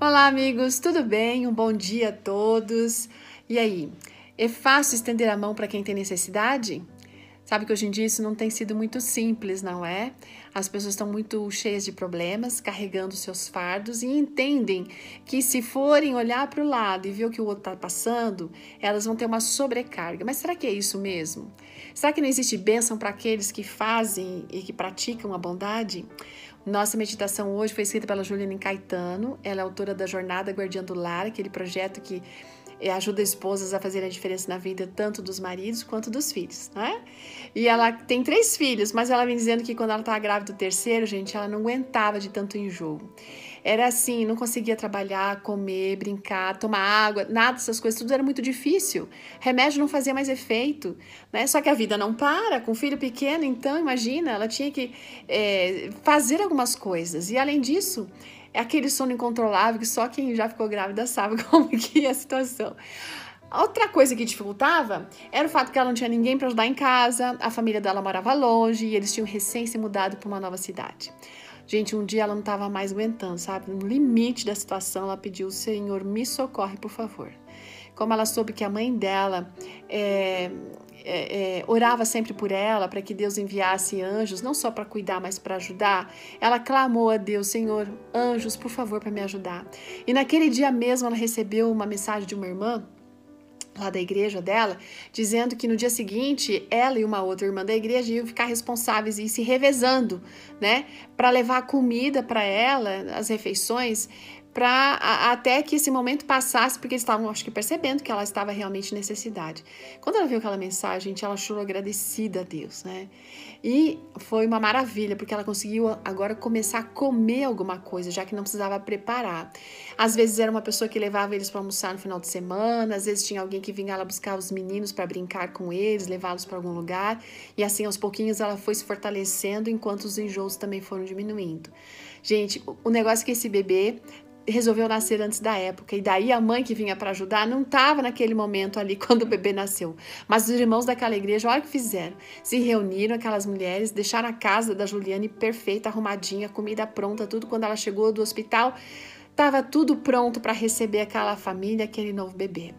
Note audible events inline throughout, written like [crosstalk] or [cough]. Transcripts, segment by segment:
Olá, amigos, tudo bem? Um bom dia a todos. E aí, é fácil estender a mão para quem tem necessidade? Sabe que hoje em dia isso não tem sido muito simples, não é? As pessoas estão muito cheias de problemas, carregando seus fardos e entendem que se forem olhar para o lado e ver o que o outro está passando, elas vão ter uma sobrecarga. Mas será que é isso mesmo? Será que não existe bênção para aqueles que fazem e que praticam a bondade? Nossa meditação hoje foi escrita pela Juliane Caetano, ela é autora da Jornada Guardiã do Lar, aquele projeto que ajuda esposas a fazerem a diferença na vida tanto dos maridos quanto dos filhos, né? E ela tem três filhos, mas ela vem dizendo que quando ela estava grávida do terceiro, gente, ela não aguentava de tanto enjoo. Era assim, não conseguia trabalhar, comer, brincar, tomar água, nada dessas coisas, tudo era muito difícil. Remédio não fazia mais efeito, né? Só que a vida não para, com filho pequeno, então imagina, ela tinha que é, fazer algumas coisas. E além disso, é aquele sono incontrolável que só quem já ficou grávida sabe [laughs] como que é a situação. Outra coisa que dificultava era o fato que ela não tinha ninguém para ajudar em casa, a família dela morava longe e eles tinham recém se mudado para uma nova cidade. Gente, um dia ela não estava mais aguentando, sabe? No limite da situação, ela pediu: Senhor, me socorre, por favor. Como ela soube que a mãe dela é, é, é, orava sempre por ela, para que Deus enviasse anjos, não só para cuidar, mas para ajudar, ela clamou a Deus: Senhor, anjos, por favor, para me ajudar. E naquele dia mesmo ela recebeu uma mensagem de uma irmã lá da igreja dela, dizendo que no dia seguinte ela e uma outra irmã da igreja iam ficar responsáveis e se revezando, né, para levar comida para ela, as refeições, para até que esse momento passasse, porque eles estavam, acho que, percebendo que ela estava realmente em necessidade. Quando ela viu aquela mensagem, ela chorou agradecida a Deus, né? E foi uma maravilha, porque ela conseguiu agora começar a comer alguma coisa, já que não precisava preparar. Às vezes era uma pessoa que levava eles para almoçar no final de semana, às vezes tinha alguém que vinha lá buscar os meninos para brincar com eles, levá-los para algum lugar, e assim aos pouquinhos ela foi se fortalecendo enquanto os enjoos também foram diminuindo. Gente, o negócio é que esse bebê resolveu nascer antes da época. E daí a mãe que vinha para ajudar não estava naquele momento ali [laughs] quando o bebê nasceu. Mas os irmãos daquela igreja, olha o que fizeram. Se reuniram, aquelas mulheres, deixaram a casa da Juliane perfeita, arrumadinha, comida pronta, tudo. Quando ela chegou do hospital, estava tudo pronto para receber aquela família, aquele novo bebê.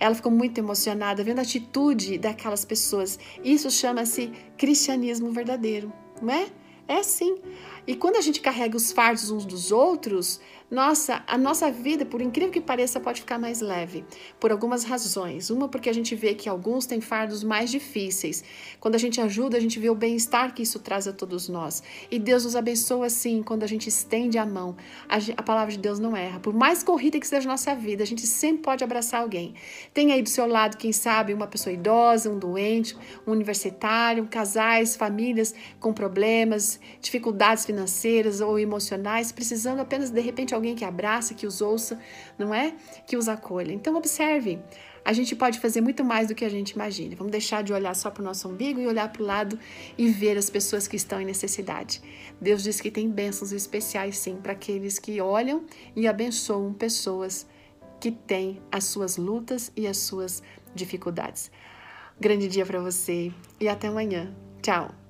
Ela ficou muito emocionada vendo a atitude daquelas pessoas. Isso chama-se cristianismo verdadeiro, não é? É assim. E quando a gente carrega os fardos uns dos outros, nossa, a nossa vida, por incrível que pareça, pode ficar mais leve, por algumas razões. Uma, porque a gente vê que alguns têm fardos mais difíceis. Quando a gente ajuda, a gente vê o bem-estar que isso traz a todos nós. E Deus nos abençoa assim, quando a gente estende a mão. A, a palavra de Deus não erra. Por mais corrida que seja a nossa vida, a gente sempre pode abraçar alguém. Tem aí do seu lado, quem sabe, uma pessoa idosa, um doente, um universitário, casais, famílias com problemas, dificuldades financeiras ou emocionais, precisando apenas de repente alguém que abraça, que os ouça, não é? Que os acolha. Então, observe. A gente pode fazer muito mais do que a gente imagina. Vamos deixar de olhar só para o nosso umbigo e olhar para o lado e ver as pessoas que estão em necessidade. Deus diz que tem bênçãos especiais, sim, para aqueles que olham e abençoam pessoas que têm as suas lutas e as suas dificuldades. Grande dia para você e até amanhã. Tchau!